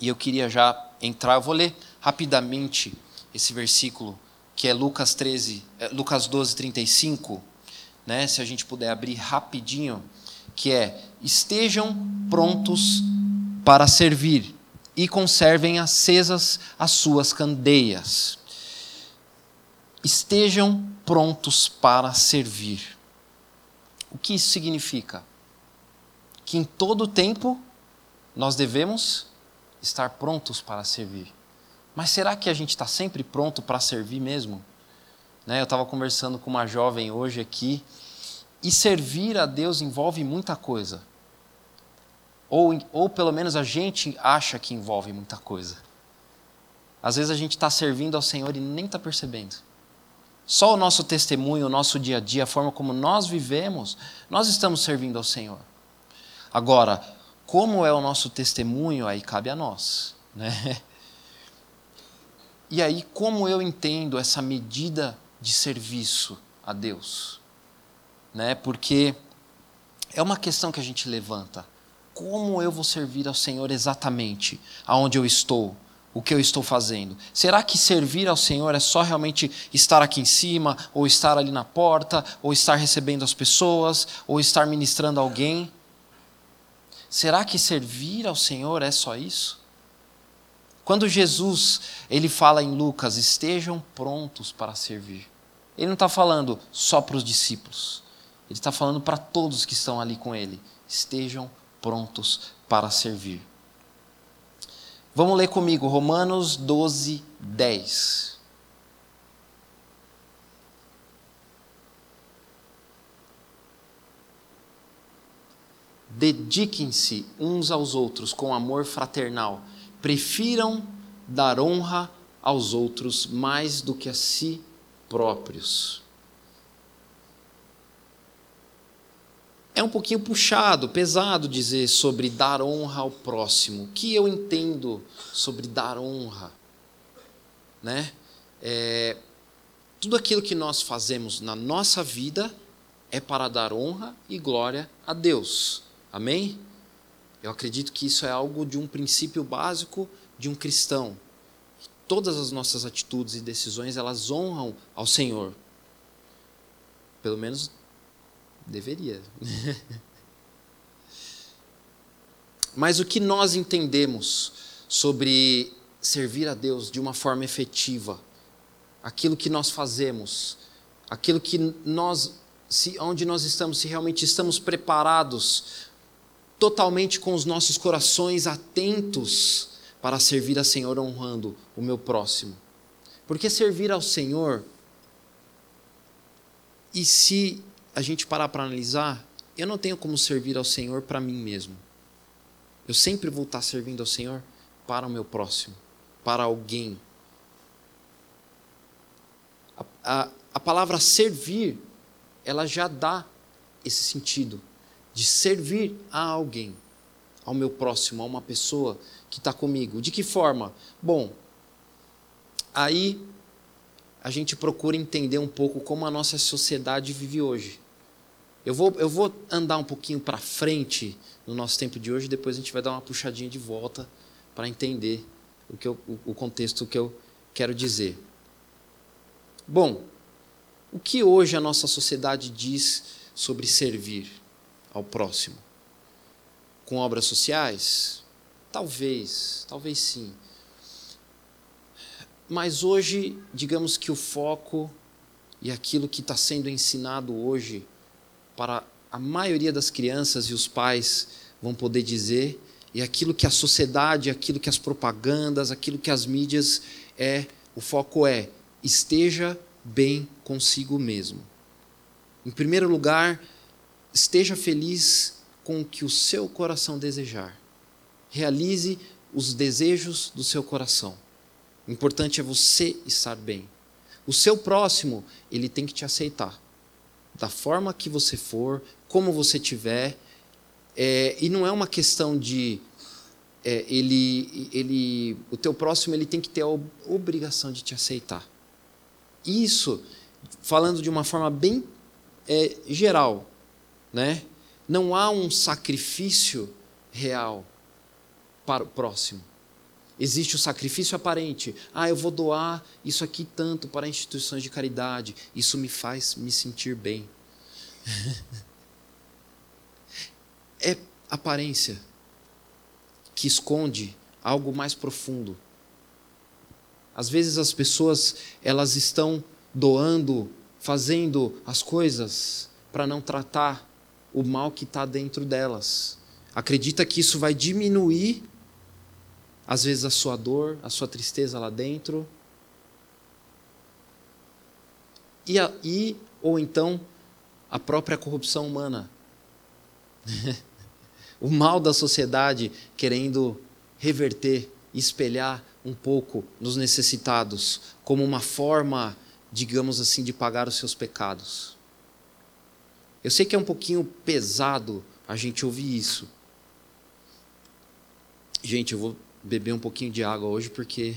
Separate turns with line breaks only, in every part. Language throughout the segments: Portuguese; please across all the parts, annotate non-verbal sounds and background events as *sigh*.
e eu queria já entrar, eu vou ler rapidamente esse versículo, que é Lucas 13, é Lucas 12, 35, né? se a gente puder abrir rapidinho, que é: Estejam prontos para servir e conservem acesas as suas candeias. Estejam prontos para servir. O que isso significa? Que em todo tempo nós devemos estar prontos para servir. Mas será que a gente está sempre pronto para servir mesmo? Né? Eu estava conversando com uma jovem hoje aqui, e servir a Deus envolve muita coisa. Ou, ou pelo menos a gente acha que envolve muita coisa. Às vezes a gente está servindo ao Senhor e nem está percebendo. Só o nosso testemunho, o nosso dia a dia, a forma como nós vivemos, nós estamos servindo ao Senhor. Agora, como é o nosso testemunho, aí cabe a nós. Né? E aí, como eu entendo essa medida de serviço a Deus? Né? Porque é uma questão que a gente levanta. Como eu vou servir ao Senhor exatamente aonde eu estou? O que eu estou fazendo? Será que servir ao Senhor é só realmente estar aqui em cima, ou estar ali na porta, ou estar recebendo as pessoas, ou estar ministrando alguém? Será que servir ao Senhor é só isso? Quando Jesus ele fala em Lucas, estejam prontos para servir. Ele não está falando só para os discípulos. Ele está falando para todos que estão ali com ele. Estejam prontos para servir. Vamos ler comigo Romanos 12, 10. Dediquem-se uns aos outros com amor fraternal. Prefiram dar honra aos outros mais do que a si próprios. É um pouquinho puxado, pesado dizer sobre dar honra ao próximo. O que eu entendo sobre dar honra? Né? É, tudo aquilo que nós fazemos na nossa vida é para dar honra e glória a Deus. Amém? Eu acredito que isso é algo de um princípio básico de um cristão. Todas as nossas atitudes e decisões, elas honram ao Senhor. Pelo menos deveria. *laughs* Mas o que nós entendemos sobre servir a Deus de uma forma efetiva, aquilo que nós fazemos, aquilo que nós, se, onde nós estamos, se realmente estamos preparados totalmente com os nossos corações atentos para servir a Senhor honrando o meu próximo. Porque servir ao Senhor, e se a gente parar para analisar, eu não tenho como servir ao Senhor para mim mesmo. Eu sempre vou estar servindo ao Senhor para o meu próximo, para alguém. A, a, a palavra servir, ela já dá esse sentido de servir a alguém, ao meu próximo, a uma pessoa que está comigo. De que forma? Bom, aí a gente procura entender um pouco como a nossa sociedade vive hoje. Eu vou, eu vou andar um pouquinho para frente no nosso tempo de hoje, depois a gente vai dar uma puxadinha de volta para entender o, que eu, o contexto que eu quero dizer. Bom, o que hoje a nossa sociedade diz sobre servir? Ao próximo. Com obras sociais? Talvez, talvez sim. Mas hoje, digamos que o foco e aquilo que está sendo ensinado hoje para a maioria das crianças e os pais vão poder dizer, e aquilo que a sociedade, aquilo que as propagandas, aquilo que as mídias é, o foco é esteja bem consigo mesmo. Em primeiro lugar, Esteja feliz com o que o seu coração desejar. Realize os desejos do seu coração. O importante é você estar bem. O seu próximo, ele tem que te aceitar. Da forma que você for, como você tiver. É, e não é uma questão de é, ele, ele, o teu próximo ele tem que ter a obrigação de te aceitar. Isso, falando de uma forma bem é, geral, né? Não há um sacrifício real para o próximo. Existe o sacrifício aparente. Ah, eu vou doar isso aqui tanto para instituições de caridade. Isso me faz me sentir bem. *laughs* é aparência que esconde algo mais profundo. Às vezes as pessoas elas estão doando, fazendo as coisas para não tratar o mal que está dentro delas. Acredita que isso vai diminuir às vezes a sua dor, a sua tristeza lá dentro. E, a, e ou então a própria corrupção humana. *laughs* o mal da sociedade querendo reverter, espelhar um pouco nos necessitados, como uma forma, digamos assim, de pagar os seus pecados. Eu sei que é um pouquinho pesado a gente ouvir isso. Gente, eu vou beber um pouquinho de água hoje porque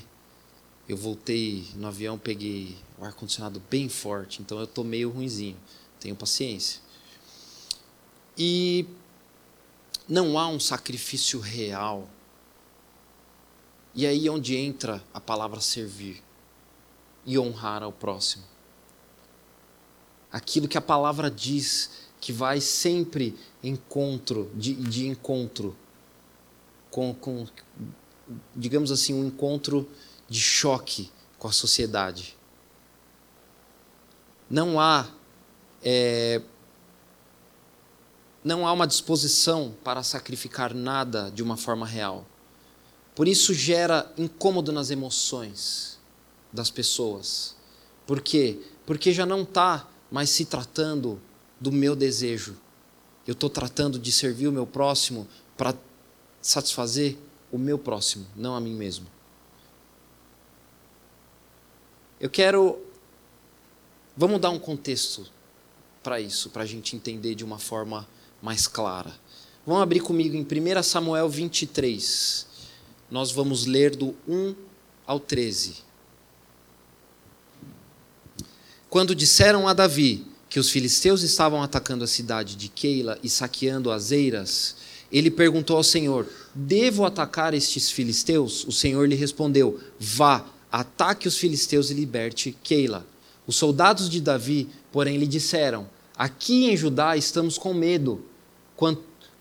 eu voltei no avião, peguei o ar-condicionado bem forte, então eu estou meio ruinzinho. Tenho paciência. E não há um sacrifício real. E aí é onde entra a palavra servir e honrar ao próximo. Aquilo que a palavra diz que vai sempre encontro de, de encontro com, com digamos assim, um encontro de choque com a sociedade. Não há é, não há uma disposição para sacrificar nada de uma forma real. Por isso gera incômodo nas emoções das pessoas. Por quê? Porque já não está mais se tratando do meu desejo. Eu estou tratando de servir o meu próximo para satisfazer o meu próximo, não a mim mesmo. Eu quero. Vamos dar um contexto para isso, para a gente entender de uma forma mais clara. Vamos abrir comigo em 1 Samuel 23. Nós vamos ler do 1 ao 13. Quando disseram a Davi que os filisteus estavam atacando a cidade de Keila e saqueando as eiras, ele perguntou ao Senhor: Devo atacar estes filisteus? O Senhor lhe respondeu: Vá, ataque os filisteus e liberte Keila. Os soldados de Davi, porém, lhe disseram: Aqui em Judá estamos com medo.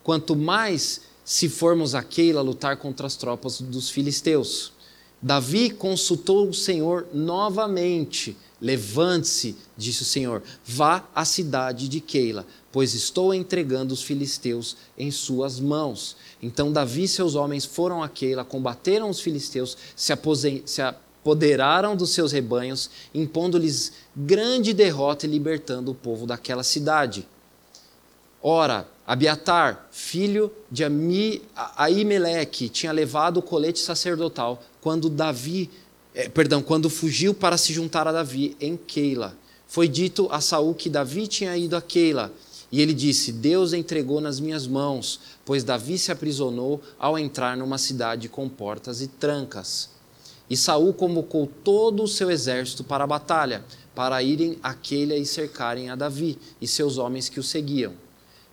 Quanto, mais se formos a Keila lutar contra as tropas dos filisteus. Davi consultou o Senhor novamente. Levante-se, disse o Senhor, vá à cidade de Keila, pois estou entregando os filisteus em suas mãos. Então Davi e seus homens foram a Keila, combateram os filisteus, se, se apoderaram dos seus rebanhos, impondo-lhes grande derrota e libertando o povo daquela cidade. Ora, Abiatar, filho de Aimeleque, tinha levado o colete sacerdotal quando Davi, eh, perdão, quando fugiu para se juntar a Davi em Keila. Foi dito a Saul que Davi tinha ido a Keila e ele disse: Deus entregou nas minhas mãos, pois Davi se aprisionou ao entrar numa cidade com portas e trancas. E Saul convocou todo o seu exército para a batalha, para irem àquele e cercarem a Davi e seus homens que o seguiam.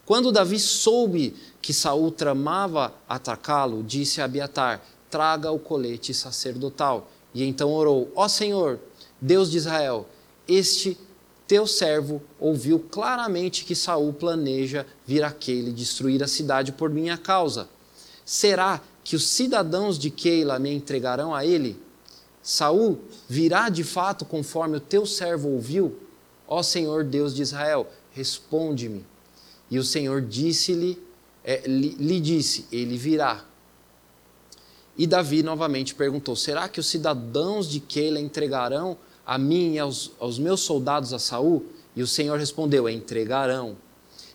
Quando Davi soube que Saul tramava atacá-lo, disse a Abiatar: Traga o colete sacerdotal. E então orou: Ó Senhor, Deus de Israel, este teu servo ouviu claramente que Saul planeja vir aquele destruir a cidade por minha causa. Será que os cidadãos de Keila me entregarão a ele? Saul virá de fato conforme o teu servo ouviu? Ó Senhor Deus de Israel, responde-me. E o Senhor disse-lhe, é, lhe, lhe disse, ele virá. E Davi novamente perguntou: Será que os cidadãos de Keila entregarão a mim e aos, aos meus soldados a Saul? E o Senhor respondeu: Entregarão.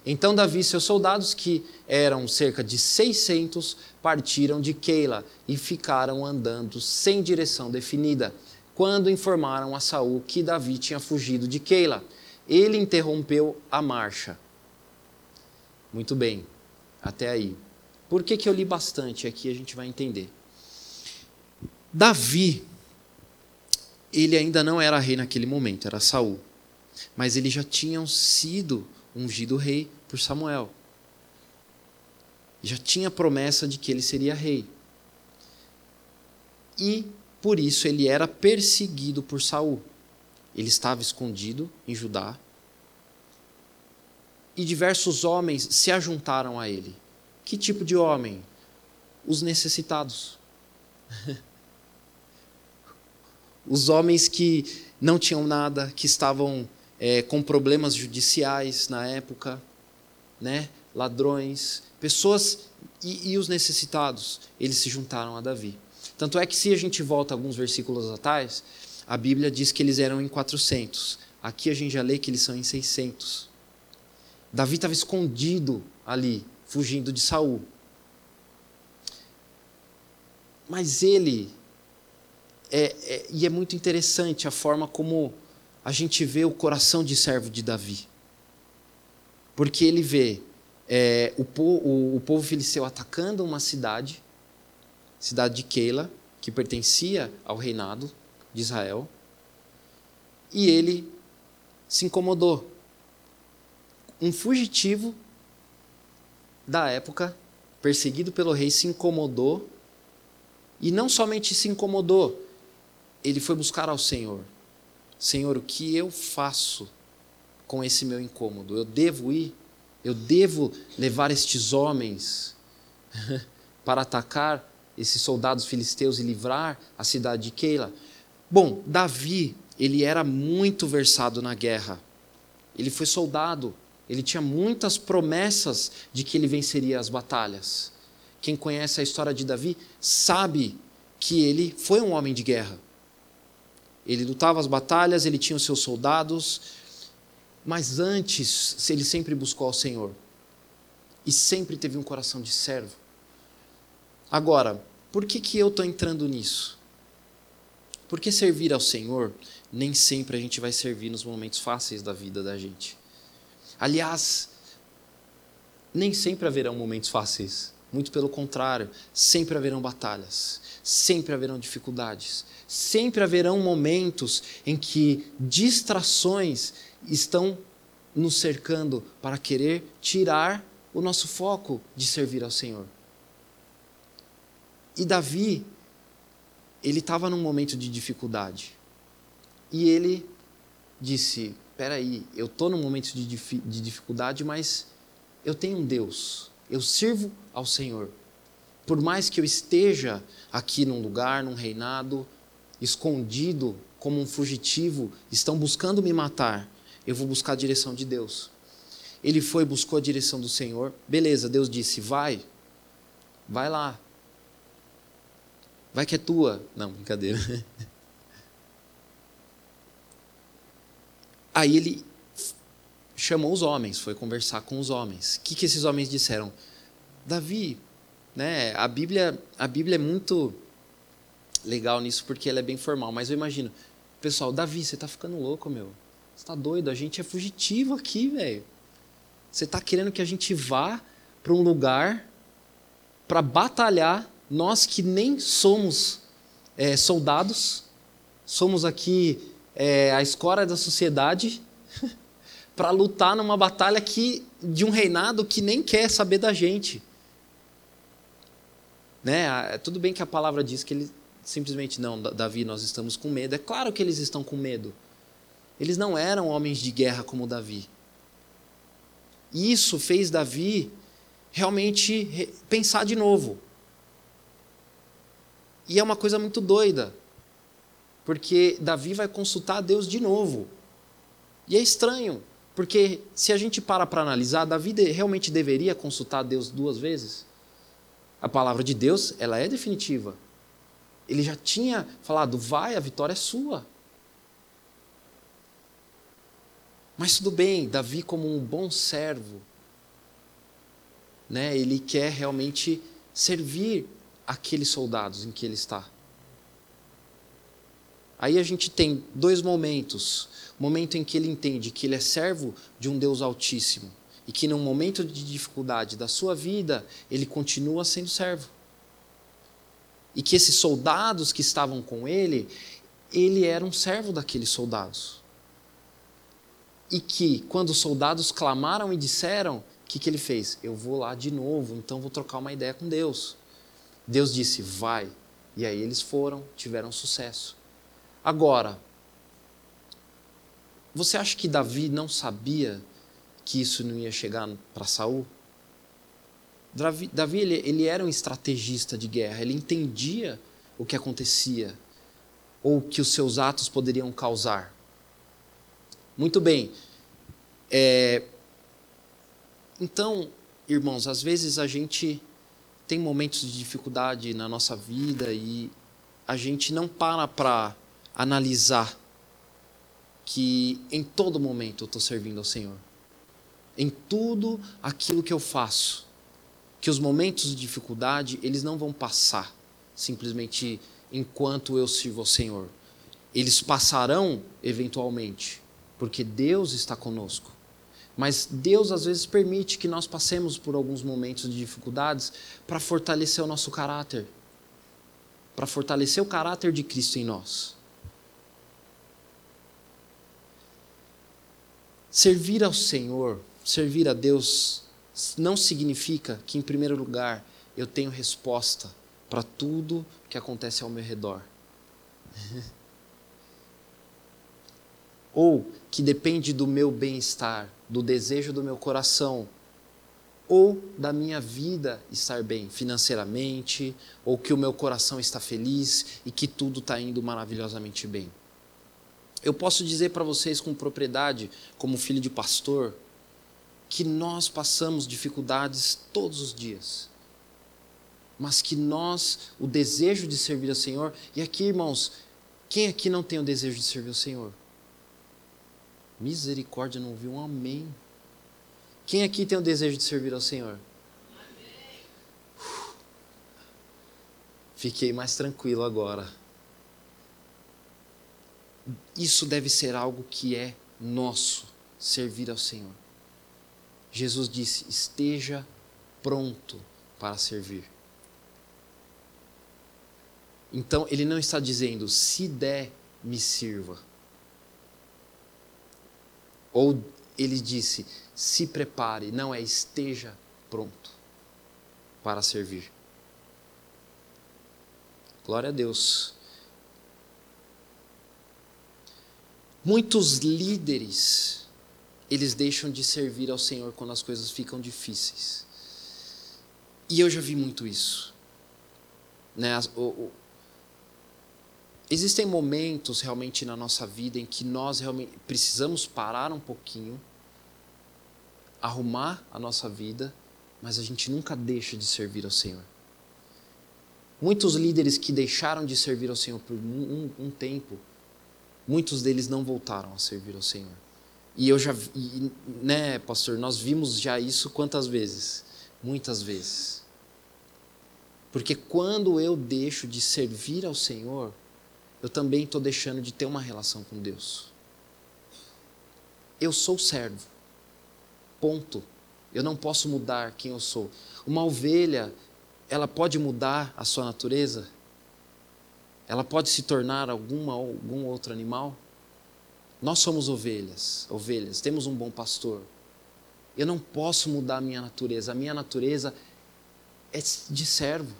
Então Davi e seus soldados, que eram cerca de 600, partiram de Keila e ficaram andando sem direção definida. Quando informaram a Saul que Davi tinha fugido de Keila, ele interrompeu a marcha. Muito bem, até aí. Por que, que eu li bastante aqui? A gente vai entender. Davi, ele ainda não era rei naquele momento, era Saul. Mas ele já tinha sido ungido rei por Samuel. Já tinha promessa de que ele seria rei. E por isso ele era perseguido por Saul. Ele estava escondido em Judá. E diversos homens se ajuntaram a ele. Que tipo de homem? Os necessitados. *laughs* Os homens que não tinham nada, que estavam é, com problemas judiciais na época, né? ladrões, pessoas e, e os necessitados, eles se juntaram a Davi. Tanto é que, se a gente volta alguns versículos atrás, a Bíblia diz que eles eram em 400. Aqui a gente já lê que eles são em 600. Davi estava escondido ali, fugindo de Saul. Mas ele é, é, e é muito interessante a forma como a gente vê o coração de servo de Davi. Porque ele vê é, o, o, o povo filisteu atacando uma cidade, cidade de Keila, que pertencia ao reinado de Israel, e ele se incomodou. Um fugitivo da época, perseguido pelo rei, se incomodou, e não somente se incomodou, ele foi buscar ao Senhor. Senhor, o que eu faço com esse meu incômodo? Eu devo ir? Eu devo levar estes homens *laughs* para atacar esses soldados filisteus e livrar a cidade de Keila? Bom, Davi, ele era muito versado na guerra. Ele foi soldado. Ele tinha muitas promessas de que ele venceria as batalhas. Quem conhece a história de Davi sabe que ele foi um homem de guerra. Ele lutava as batalhas, ele tinha os seus soldados, mas antes ele sempre buscou ao Senhor e sempre teve um coração de servo. Agora, por que, que eu estou entrando nisso? Porque servir ao Senhor, nem sempre a gente vai servir nos momentos fáceis da vida da gente. Aliás, nem sempre haverão momentos fáceis. Muito pelo contrário, sempre haverão batalhas, sempre haverão dificuldades, sempre haverão momentos em que distrações estão nos cercando para querer tirar o nosso foco de servir ao Senhor. E Davi, ele estava num momento de dificuldade. E ele disse: Peraí, eu estou num momento de, de dificuldade, mas eu tenho um Deus eu sirvo ao Senhor. Por mais que eu esteja aqui num lugar, num reinado, escondido como um fugitivo, estão buscando me matar, eu vou buscar a direção de Deus. Ele foi, buscou a direção do Senhor. Beleza, Deus disse: vai, vai lá. Vai que é tua. Não, brincadeira. *laughs* Aí ele chamou os homens, foi conversar com os homens. O que, que esses homens disseram? Davi, né? A Bíblia, a Bíblia é muito legal nisso porque ela é bem formal, mas eu imagino, pessoal, Davi, você está ficando louco, meu? Você está doido? A gente é fugitivo aqui, velho. Você está querendo que a gente vá para um lugar para batalhar, nós que nem somos é, soldados, somos aqui é, a escória da sociedade, *laughs* para lutar numa batalha que, de um reinado que nem quer saber da gente. Né? Tudo bem que a palavra diz que ele simplesmente não, Davi, nós estamos com medo. É claro que eles estão com medo. Eles não eram homens de guerra como Davi. Isso fez Davi realmente pensar de novo. E é uma coisa muito doida, porque Davi vai consultar a Deus de novo. E é estranho, porque se a gente para para analisar, Davi realmente deveria consultar Deus duas vezes? A palavra de Deus, ela é definitiva. Ele já tinha falado, vai, a vitória é sua. Mas tudo bem, Davi, como um bom servo, né, ele quer realmente servir aqueles soldados em que ele está. Aí a gente tem dois momentos. O momento em que ele entende que ele é servo de um Deus Altíssimo e que num momento de dificuldade da sua vida, ele continua sendo servo. E que esses soldados que estavam com ele, ele era um servo daqueles soldados. E que, quando os soldados clamaram e disseram, o que, que ele fez? Eu vou lá de novo, então vou trocar uma ideia com Deus. Deus disse, vai. E aí eles foram, tiveram sucesso. Agora, você acha que Davi não sabia que isso não ia chegar para Saul? Davi, Davi ele, ele era um estrategista de guerra, ele entendia o que acontecia ou que os seus atos poderiam causar. Muito bem. É, então, irmãos, às vezes a gente tem momentos de dificuldade na nossa vida e a gente não para para analisar que em todo momento eu estou servindo ao Senhor. Em tudo aquilo que eu faço. Que os momentos de dificuldade, eles não vão passar simplesmente enquanto eu sirvo ao Senhor. Eles passarão eventualmente, porque Deus está conosco. Mas Deus às vezes permite que nós passemos por alguns momentos de dificuldades para fortalecer o nosso caráter, para fortalecer o caráter de Cristo em nós. Servir ao Senhor, servir a Deus, não significa que, em primeiro lugar, eu tenho resposta para tudo que acontece ao meu redor. *laughs* ou que depende do meu bem-estar, do desejo do meu coração, ou da minha vida estar bem financeiramente, ou que o meu coração está feliz e que tudo está indo maravilhosamente bem. Eu posso dizer para vocês com propriedade, como filho de pastor, que nós passamos dificuldades todos os dias. Mas que nós, o desejo de servir ao Senhor, e aqui, irmãos, quem aqui não tem o desejo de servir ao Senhor? Misericórdia, não ouviu um amém. Quem aqui tem o desejo de servir ao Senhor? Fiquei mais tranquilo agora isso deve ser algo que é nosso, servir ao Senhor. Jesus disse: esteja pronto para servir. Então, ele não está dizendo, se der, me sirva. Ou ele disse, se prepare, não é esteja pronto para servir. Glória a Deus. Muitos líderes, eles deixam de servir ao Senhor quando as coisas ficam difíceis. E eu já vi muito isso. Né? O, o, existem momentos realmente na nossa vida em que nós realmente precisamos parar um pouquinho, arrumar a nossa vida, mas a gente nunca deixa de servir ao Senhor. Muitos líderes que deixaram de servir ao Senhor por um, um, um tempo, muitos deles não voltaram a servir ao Senhor. E eu já, e, né, pastor, nós vimos já isso quantas vezes? Muitas vezes. Porque quando eu deixo de servir ao Senhor, eu também estou deixando de ter uma relação com Deus. Eu sou servo. Ponto. Eu não posso mudar quem eu sou. Uma ovelha, ela pode mudar a sua natureza? ela pode se tornar alguma algum outro animal? Nós somos ovelhas, ovelhas, temos um bom pastor. Eu não posso mudar a minha natureza, a minha natureza é de servo.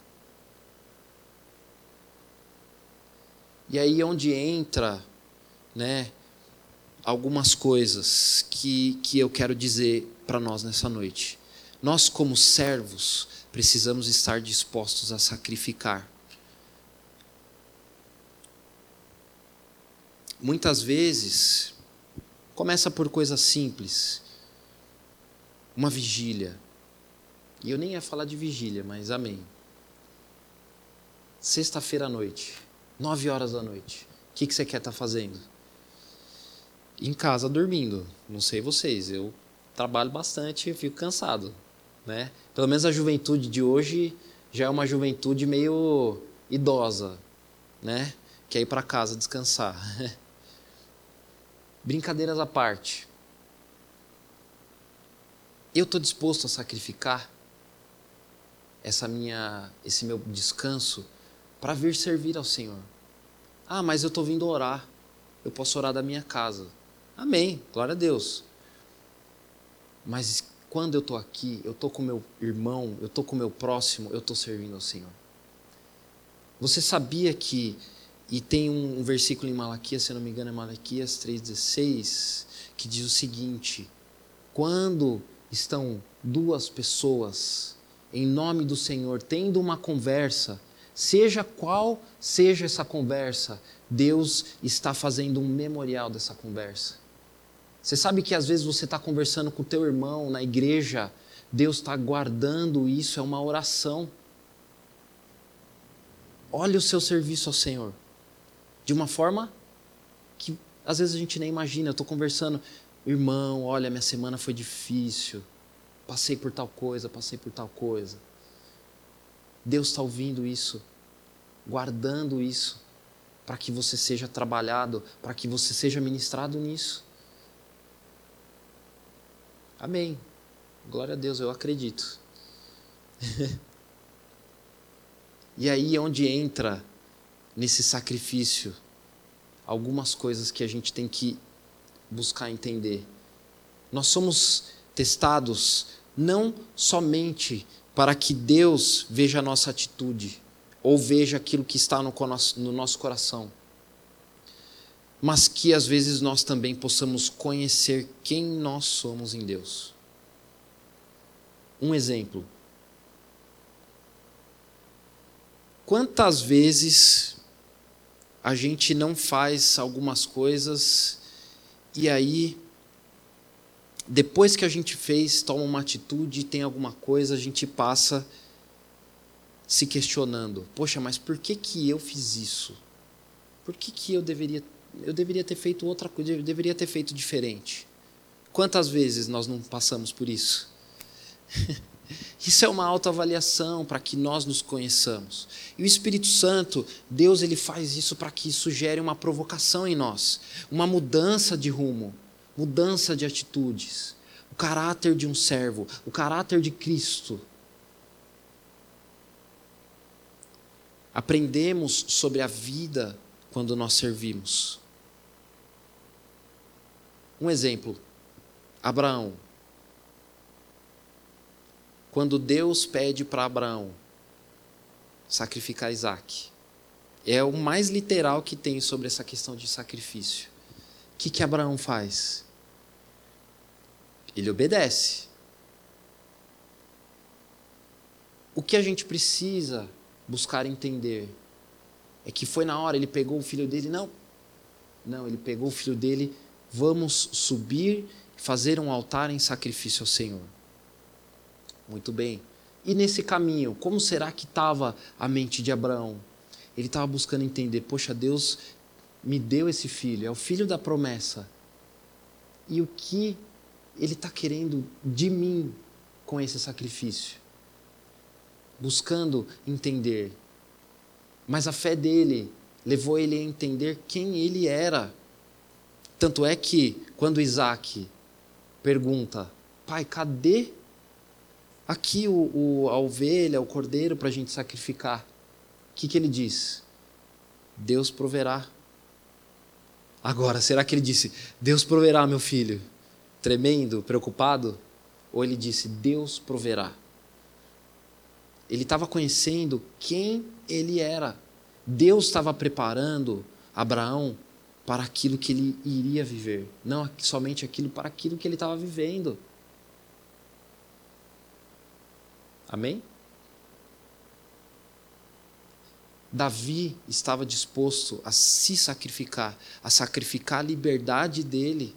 E aí é onde entra, né, algumas coisas que, que eu quero dizer para nós nessa noite. Nós, como servos, precisamos estar dispostos a sacrificar. Muitas vezes começa por coisas simples. Uma vigília. E eu nem ia falar de vigília, mas amém. Sexta-feira à noite, nove horas da noite. O que, que você quer estar tá fazendo? Em casa dormindo. Não sei vocês, eu trabalho bastante e fico cansado. Né? Pelo menos a juventude de hoje já é uma juventude meio idosa, né? Quer ir para casa descansar. *laughs* Brincadeiras à parte. Eu estou disposto a sacrificar essa minha, esse meu descanso para vir servir ao Senhor. Ah, mas eu estou vindo orar. Eu posso orar da minha casa. Amém. Glória a Deus. Mas quando eu estou aqui, eu estou com meu irmão, eu estou com meu próximo, eu estou servindo ao Senhor. Você sabia que, e tem um, um versículo em Malaquias, se não me engano é Malaquias 3,16, que diz o seguinte: quando estão duas pessoas em nome do Senhor tendo uma conversa, seja qual seja essa conversa, Deus está fazendo um memorial dessa conversa. Você sabe que às vezes você está conversando com o teu irmão na igreja, Deus está guardando isso, é uma oração. Olha o seu serviço ao Senhor. De uma forma que às vezes a gente nem imagina. Eu estou conversando, irmão, olha, minha semana foi difícil. Passei por tal coisa, passei por tal coisa. Deus está ouvindo isso, guardando isso, para que você seja trabalhado, para que você seja ministrado nisso. Amém. Glória a Deus, eu acredito. *laughs* e aí é onde entra nesse sacrifício algumas coisas que a gente tem que buscar entender. Nós somos testados não somente para que Deus veja a nossa atitude ou veja aquilo que está no, no nosso coração mas que às vezes nós também possamos conhecer quem nós somos em Deus. Um exemplo. Quantas vezes a gente não faz algumas coisas e aí, depois que a gente fez, toma uma atitude, tem alguma coisa, a gente passa se questionando: poxa, mas por que, que eu fiz isso? Por que, que eu deveria eu deveria ter feito outra coisa, eu deveria ter feito diferente. Quantas vezes nós não passamos por isso? *laughs* Isso é uma autoavaliação para que nós nos conheçamos. E o Espírito Santo, Deus ele faz isso para que isso gere uma provocação em nós, uma mudança de rumo, mudança de atitudes, o caráter de um servo, o caráter de Cristo. Aprendemos sobre a vida quando nós servimos. Um exemplo: Abraão. Quando Deus pede para Abraão sacrificar Isaac, é o mais literal que tem sobre essa questão de sacrifício. O que, que Abraão faz? Ele obedece. O que a gente precisa buscar entender é que foi na hora, ele pegou o filho dele, não. Não, ele pegou o filho dele vamos subir e fazer um altar em sacrifício ao Senhor. Muito bem. E nesse caminho, como será que estava a mente de Abraão? Ele estava buscando entender: poxa, Deus me deu esse filho, é o filho da promessa. E o que ele está querendo de mim com esse sacrifício? Buscando entender. Mas a fé dele levou ele a entender quem ele era tanto é que, quando Isaac pergunta, pai, cadê aqui o, o a ovelha, o cordeiro para a gente sacrificar? O que, que ele diz? Deus proverá. Agora, será que ele disse, Deus proverá, meu filho? Tremendo, preocupado? Ou ele disse, Deus proverá? Ele estava conhecendo quem ele era. Deus estava preparando Abraão para aquilo que ele iria viver, não somente aquilo para aquilo que ele estava vivendo. Amém? Davi estava disposto a se sacrificar, a sacrificar a liberdade dele,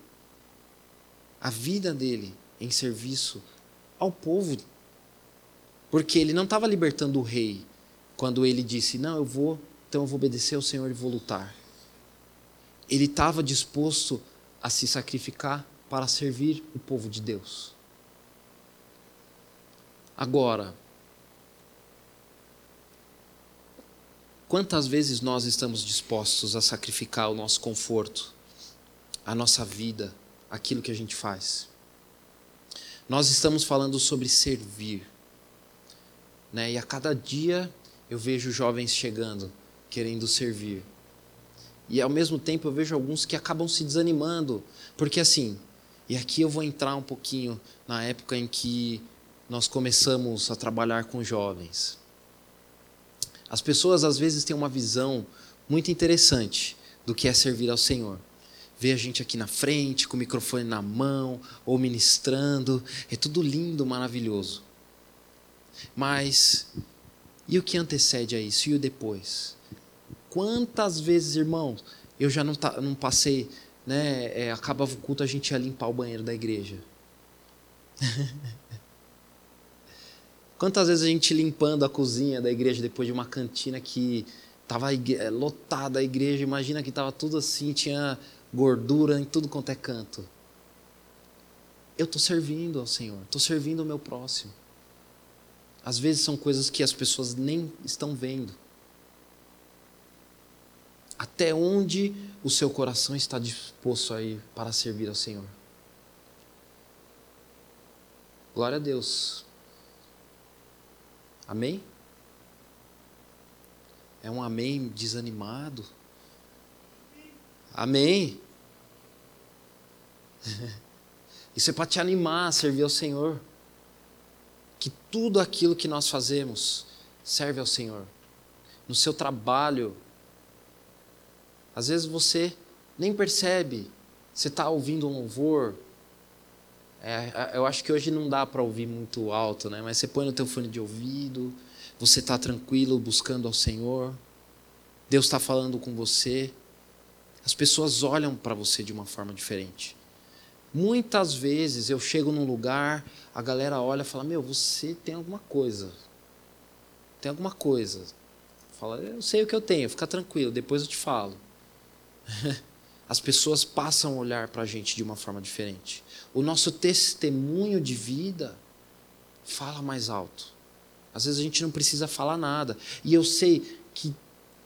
a vida dele em serviço ao povo. Porque ele não estava libertando o rei quando ele disse: Não, eu vou, então eu vou obedecer ao Senhor e vou lutar ele estava disposto a se sacrificar para servir o povo de Deus. Agora, quantas vezes nós estamos dispostos a sacrificar o nosso conforto, a nossa vida, aquilo que a gente faz? Nós estamos falando sobre servir. Né? E a cada dia eu vejo jovens chegando, querendo servir. E ao mesmo tempo eu vejo alguns que acabam se desanimando, porque assim, e aqui eu vou entrar um pouquinho na época em que nós começamos a trabalhar com jovens. As pessoas às vezes têm uma visão muito interessante do que é servir ao Senhor. Vê a gente aqui na frente, com o microfone na mão, ou ministrando, é tudo lindo, maravilhoso. Mas e o que antecede a isso? E o depois? Quantas vezes, irmãos, eu já não, tá, não passei, né? É, acabava o culto, a gente ia limpar o banheiro da igreja. *laughs* Quantas vezes a gente limpando a cozinha da igreja depois de uma cantina que estava é, lotada a igreja, imagina que estava tudo assim, tinha gordura em tudo quanto é canto. Eu estou servindo ao Senhor, estou servindo o meu próximo. Às vezes são coisas que as pessoas nem estão vendo. Até onde o seu coração está disposto a ir para servir ao Senhor? Glória a Deus. Amém? É um amém desanimado. Amém. *laughs* Isso é para te animar a servir ao Senhor que tudo aquilo que nós fazemos serve ao Senhor. No seu trabalho, às vezes você nem percebe, você está ouvindo um louvor. É, eu acho que hoje não dá para ouvir muito alto, né? mas você põe no teu fone de ouvido, você está tranquilo buscando ao Senhor, Deus está falando com você, as pessoas olham para você de uma forma diferente. Muitas vezes eu chego num lugar, a galera olha e fala: Meu, você tem alguma coisa. Tem alguma coisa. Fala, eu sei o que eu tenho, fica tranquilo, depois eu te falo. *laughs* As pessoas passam a olhar para a gente de uma forma diferente. O nosso testemunho de vida fala mais alto. Às vezes a gente não precisa falar nada. E eu sei que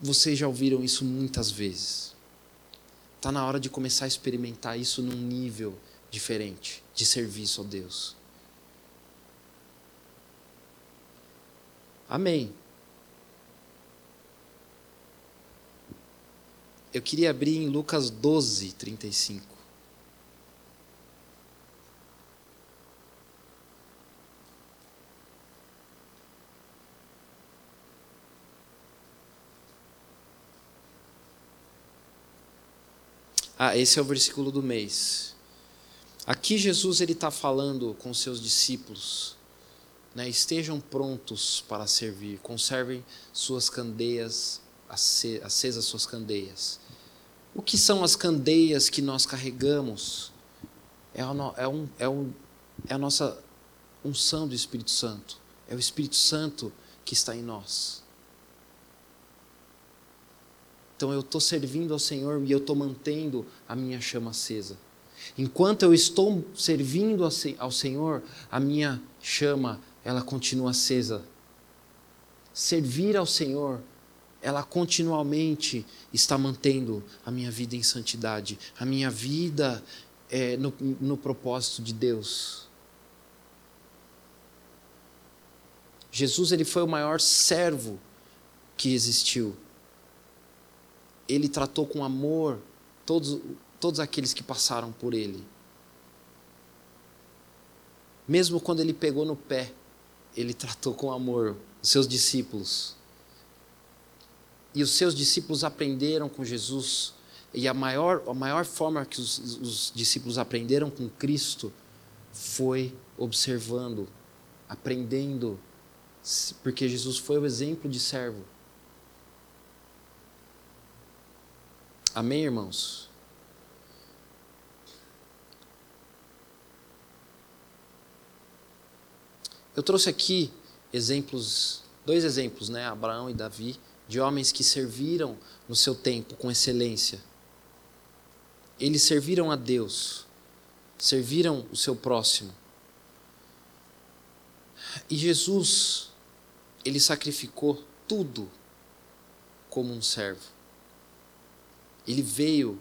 vocês já ouviram isso muitas vezes. Está na hora de começar a experimentar isso num nível diferente de serviço a Deus. Amém. Eu queria abrir em Lucas 12, 35. Ah, esse é o versículo do mês. Aqui Jesus ele está falando com seus discípulos, né? Estejam prontos para servir, conservem suas candeias acesas suas candeias. O que são as candeias que nós carregamos? É a, é um, é um, é a nossa unção do Espírito Santo. É o Espírito Santo que está em nós. Então eu estou servindo ao Senhor e eu estou mantendo a minha chama acesa. Enquanto eu estou servindo ao Senhor, a minha chama, ela continua acesa. Servir ao Senhor, ela continuamente está mantendo a minha vida em santidade, a minha vida é, no, no propósito de Deus. Jesus ele foi o maior servo que existiu. Ele tratou com amor todos todos aqueles que passaram por ele. Mesmo quando ele pegou no pé, ele tratou com amor os seus discípulos. E os seus discípulos aprenderam com Jesus. E a maior, a maior forma que os, os discípulos aprenderam com Cristo foi observando, aprendendo, porque Jesus foi o exemplo de servo. Amém, irmãos? Eu trouxe aqui exemplos, dois exemplos, né, Abraão e Davi, de homens que serviram no seu tempo com excelência. Eles serviram a Deus, serviram o seu próximo. E Jesus, ele sacrificou tudo como um servo. Ele veio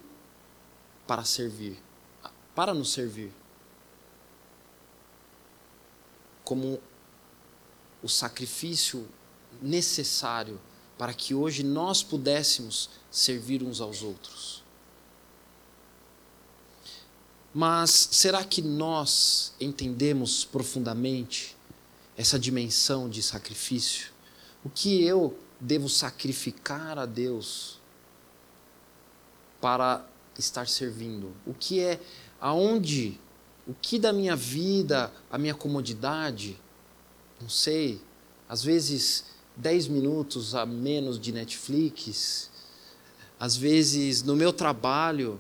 para servir, para nos servir. Como o sacrifício necessário para que hoje nós pudéssemos servir uns aos outros. Mas será que nós entendemos profundamente essa dimensão de sacrifício? O que eu devo sacrificar a Deus para estar servindo? O que é aonde o que da minha vida, a minha comodidade, não sei, às vezes 10 minutos a menos de Netflix, às vezes no meu trabalho,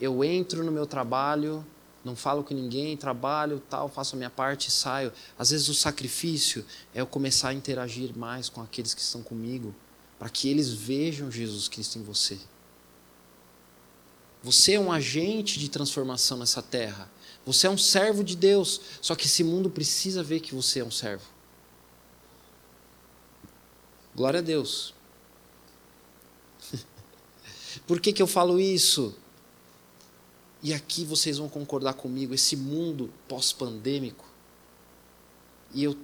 eu entro no meu trabalho, não falo com ninguém, trabalho, tal, faço a minha parte e saio. Às vezes o sacrifício é eu começar a interagir mais com aqueles que estão comigo, para que eles vejam Jesus Cristo em você. Você é um agente de transformação nessa terra. Você é um servo de Deus. Só que esse mundo precisa ver que você é um servo. Glória a Deus. *laughs* Por que, que eu falo isso? E aqui vocês vão concordar comigo, esse mundo pós-pandêmico, e eu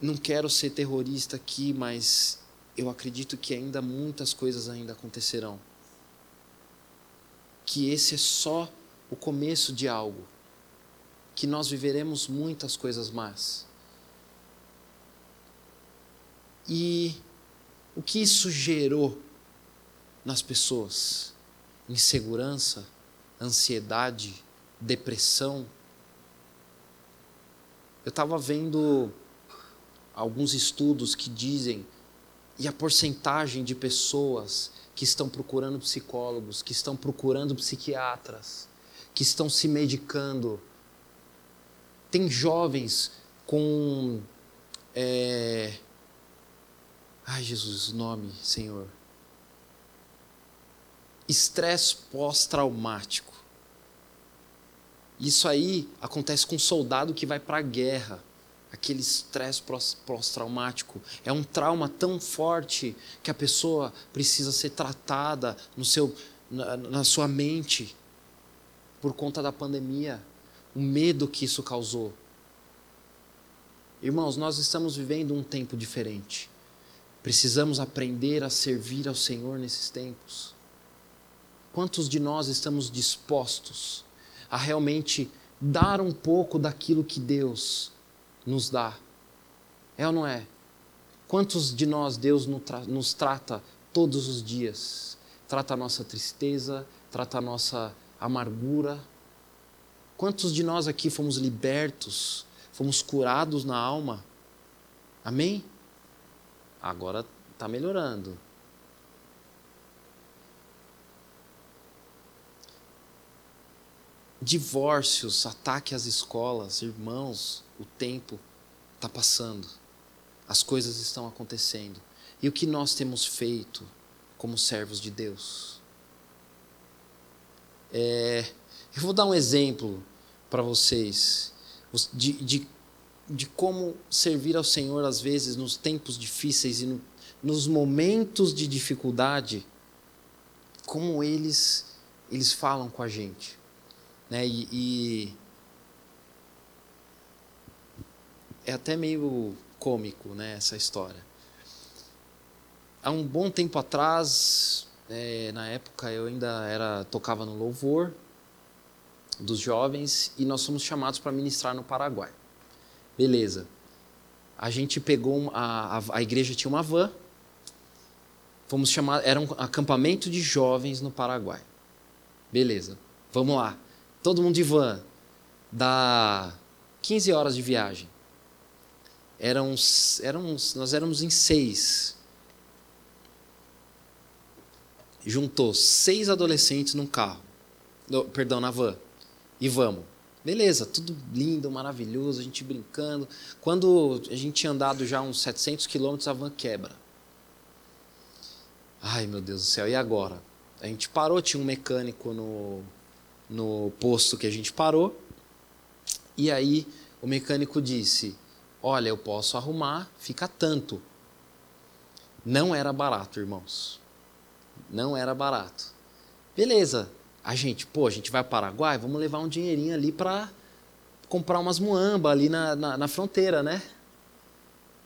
não quero ser terrorista aqui, mas eu acredito que ainda muitas coisas ainda acontecerão. Que esse é só o começo de algo, que nós viveremos muitas coisas más. E o que isso gerou nas pessoas? Insegurança, ansiedade, depressão. Eu estava vendo alguns estudos que dizem e a porcentagem de pessoas que estão procurando psicólogos, que estão procurando psiquiatras, que estão se medicando. Tem jovens com. É... Ai, Jesus, nome, Senhor. Estresse pós-traumático. Isso aí acontece com um soldado que vai para a guerra. Aquele estresse pós-traumático é um trauma tão forte que a pessoa precisa ser tratada no seu, na, na sua mente por conta da pandemia, o medo que isso causou. Irmãos, nós estamos vivendo um tempo diferente. Precisamos aprender a servir ao Senhor nesses tempos. Quantos de nós estamos dispostos a realmente dar um pouco daquilo que Deus nos dá? É ou não é? Quantos de nós Deus nos trata todos os dias? Trata a nossa tristeza, trata a nossa amargura. Quantos de nós aqui fomos libertos, fomos curados na alma? Amém? Agora está melhorando. Divórcios, ataque às escolas, irmãos, o tempo está passando, as coisas estão acontecendo. E o que nós temos feito como servos de Deus? É, eu vou dar um exemplo para vocês de, de, de, como servir ao Senhor, às vezes, nos tempos difíceis e no, nos momentos de dificuldade, como eles, eles falam com a gente. Né? E, e é até meio cômico né, essa história. Há um bom tempo atrás, é, na época eu ainda era tocava no louvor dos jovens e nós fomos chamados para ministrar no Paraguai. Beleza. A gente pegou a, a, a igreja tinha uma van. Fomos chamados, era um acampamento de jovens no Paraguai. Beleza. Vamos lá. Todo mundo de van. Dá 15 horas de viagem. Eram, eram, nós éramos em seis juntou seis adolescentes num carro, perdão, na van, e vamos. Beleza, tudo lindo, maravilhoso, a gente brincando. Quando a gente tinha andado já uns 700 quilômetros, a van quebra. Ai, meu Deus do céu, e agora? A gente parou, tinha um mecânico no, no posto que a gente parou, e aí o O mecânico disse: Olha, eu posso arrumar, fica tanto. Não era barato, irmãos. Não era barato. Beleza. A gente, pô, a gente vai para o Paraguai, vamos levar um dinheirinho ali para comprar umas muamba ali na, na, na fronteira, né?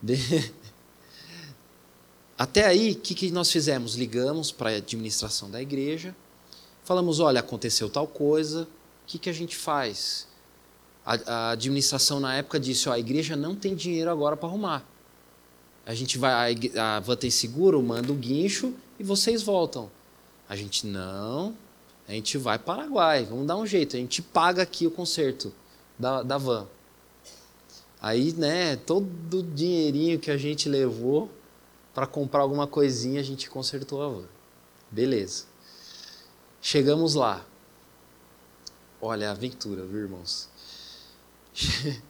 De... *laughs* Até aí, o que, que nós fizemos? Ligamos para a administração da igreja, falamos: olha, aconteceu tal coisa, o que, que a gente faz? A, a administração na época disse: ó, a igreja não tem dinheiro agora para arrumar. A gente vai, a, a van tem seguro, manda o guincho e vocês voltam. A gente, não, a gente vai para Paraguai, vamos dar um jeito, a gente paga aqui o conserto da, da van. Aí, né, todo o dinheirinho que a gente levou para comprar alguma coisinha, a gente consertou a van. Beleza. Chegamos lá. Olha a aventura, viu, irmãos? *laughs*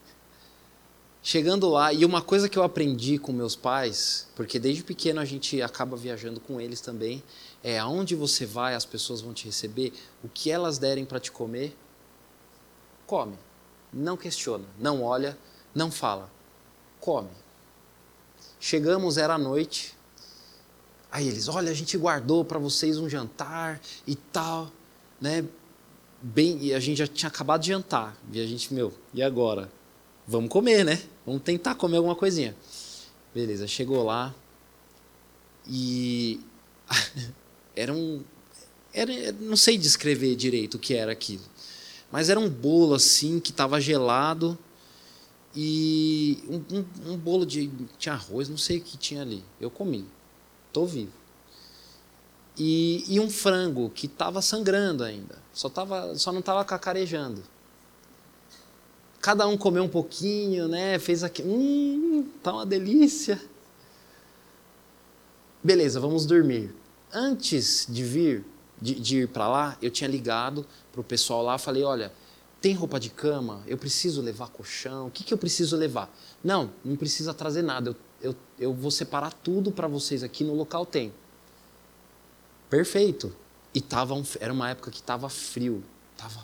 Chegando lá, e uma coisa que eu aprendi com meus pais, porque desde pequeno a gente acaba viajando com eles também, é aonde você vai, as pessoas vão te receber, o que elas derem para te comer, come. Não questiona, não olha, não fala. Come. Chegamos, era noite. Aí eles, olha, a gente guardou para vocês um jantar e tal, né? Bem, e a gente já tinha acabado de jantar. E a gente, meu, e agora? Vamos comer, né? Vamos tentar comer alguma coisinha. Beleza, chegou lá e *laughs* era um era, não sei descrever direito o que era aquilo. Mas era um bolo assim que estava gelado e um, um, um, bolo de tinha arroz, não sei o que tinha ali. Eu comi, tô vivo. E, e um frango que estava sangrando ainda, só tava, só não estava cacarejando. Cada um comeu um pouquinho, né? Fez aqui, hum, tá uma delícia. Beleza, vamos dormir. Antes de vir, de, de ir para lá, eu tinha ligado para o pessoal lá, falei, olha, tem roupa de cama? Eu preciso levar colchão? O que, que eu preciso levar? Não, não precisa trazer nada. Eu, eu, eu vou separar tudo para vocês aqui no local tem. Perfeito. E tava um, era uma época que estava frio. Tava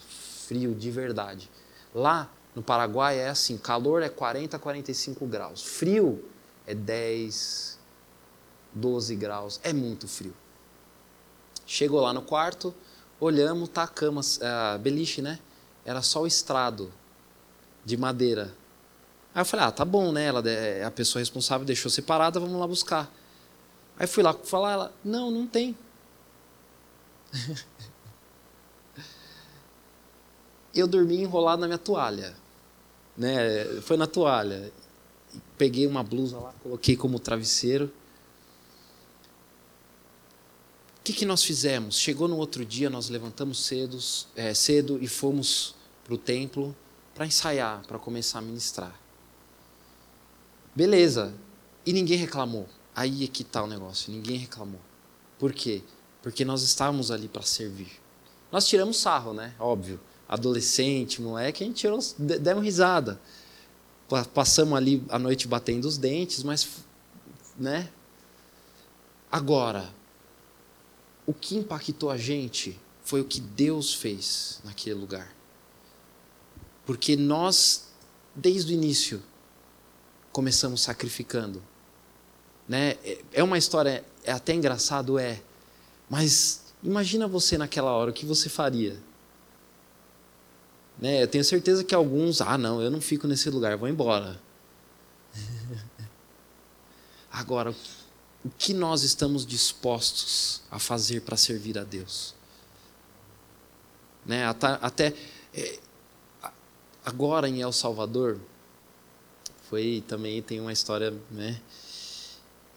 frio de verdade. Lá no Paraguai é assim, calor é 40, 45 graus. Frio é 10, 12 graus. É muito frio. Chegou lá no quarto, olhamos, tá a cama, a beliche, né? Era só o estrado de madeira. Aí eu falei, ah, tá bom, né? Ela, é a pessoa responsável deixou separada, vamos lá buscar. Aí fui lá falar, ela, não, não tem. *laughs* eu dormi enrolado na minha toalha. Né? Foi na toalha. Peguei uma blusa lá, coloquei como travesseiro que, que nós fizemos? Chegou no outro dia, nós levantamos cedo, é, cedo e fomos para o templo para ensaiar, para começar a ministrar. Beleza. E ninguém reclamou. Aí é que está o negócio. Ninguém reclamou. Por quê? Porque nós estávamos ali para servir. Nós tiramos sarro, né? Óbvio. Adolescente, moleque, a gente tirou, demos risada. Passamos ali a noite batendo os dentes, mas, né? Agora, o que impactou a gente foi o que Deus fez naquele lugar. Porque nós, desde o início, começamos sacrificando. Né? É uma história, é até engraçado, é. Mas imagina você naquela hora, o que você faria? Né? Eu tenho certeza que alguns, ah, não, eu não fico nesse lugar, vou embora. *laughs* Agora, o que nós estamos dispostos a fazer para servir a Deus. Né? Até, até é, agora em El Salvador, foi também tem uma história, né?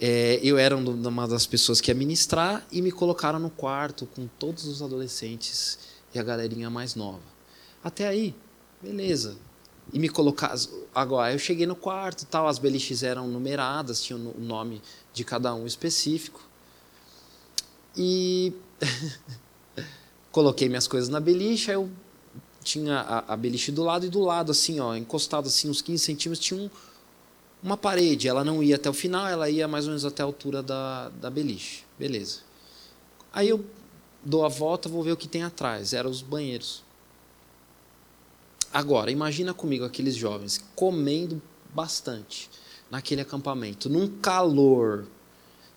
É, eu era uma das pessoas que ia ministrar e me colocaram no quarto com todos os adolescentes e a galerinha mais nova. Até aí, beleza. E me colocar. Agora, eu cheguei no quarto, tal, as beliches eram numeradas, tinham o nome de cada um específico. E *laughs* coloquei minhas coisas na beliche, aí eu tinha a, a, beliche do lado e do lado, assim, ó, encostado assim, uns 15 centímetros, tinha um, uma parede. Ela não ia até o final, ela ia mais ou menos até a altura da, da beliche. Beleza. Aí eu dou a volta, vou ver o que tem atrás. Eram os banheiros. agora, imagina comigo aqueles jovens comendo bastante naquele acampamento, num calor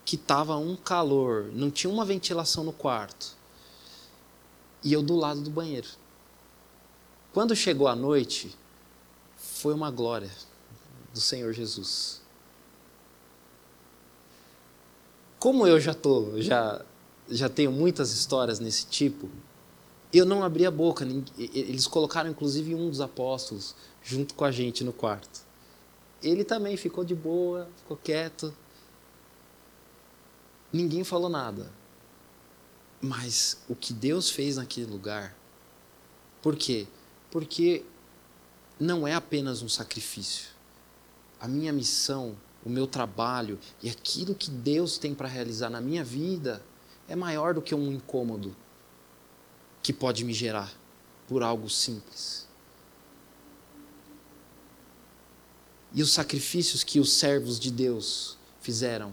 que tava um calor, não tinha uma ventilação no quarto. E eu do lado do banheiro. Quando chegou a noite, foi uma glória do Senhor Jesus. Como eu já tô, já já tenho muitas histórias nesse tipo, eu não abri a boca. Eles colocaram inclusive um dos apóstolos junto com a gente no quarto. Ele também ficou de boa, ficou quieto. Ninguém falou nada. Mas o que Deus fez naquele lugar, por quê? Porque não é apenas um sacrifício. A minha missão, o meu trabalho e aquilo que Deus tem para realizar na minha vida é maior do que um incômodo que pode me gerar por algo simples. E os sacrifícios que os servos de Deus fizeram,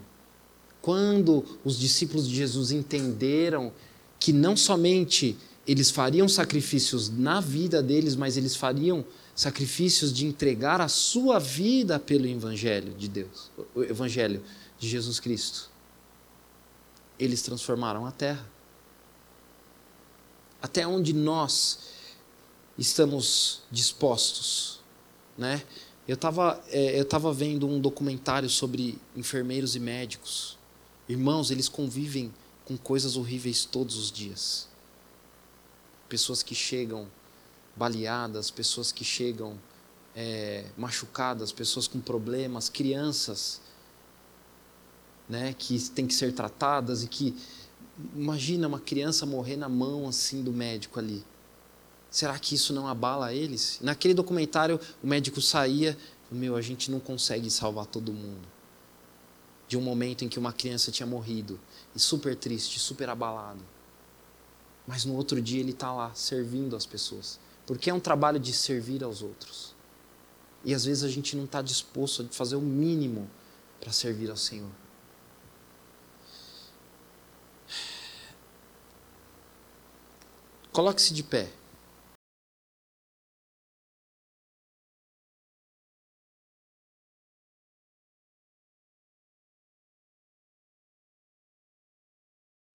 quando os discípulos de Jesus entenderam que não somente eles fariam sacrifícios na vida deles, mas eles fariam sacrifícios de entregar a sua vida pelo evangelho de Deus, o evangelho de Jesus Cristo. Eles transformaram a terra. Até onde nós estamos dispostos, né? Eu estava é, eu tava vendo um documentário sobre enfermeiros e médicos. Irmãos, eles convivem com coisas horríveis todos os dias. Pessoas que chegam baleadas, pessoas que chegam é, machucadas, pessoas com problemas, crianças né, que têm que ser tratadas e que imagina uma criança morrer na mão assim do médico ali. Será que isso não abala eles? Naquele documentário, o médico saía, meu, a gente não consegue salvar todo mundo. De um momento em que uma criança tinha morrido, e super triste, super abalado. Mas no outro dia ele está lá servindo as pessoas, porque é um trabalho de servir aos outros. E às vezes a gente não está disposto a fazer o mínimo para servir ao Senhor. Coloque-se de pé.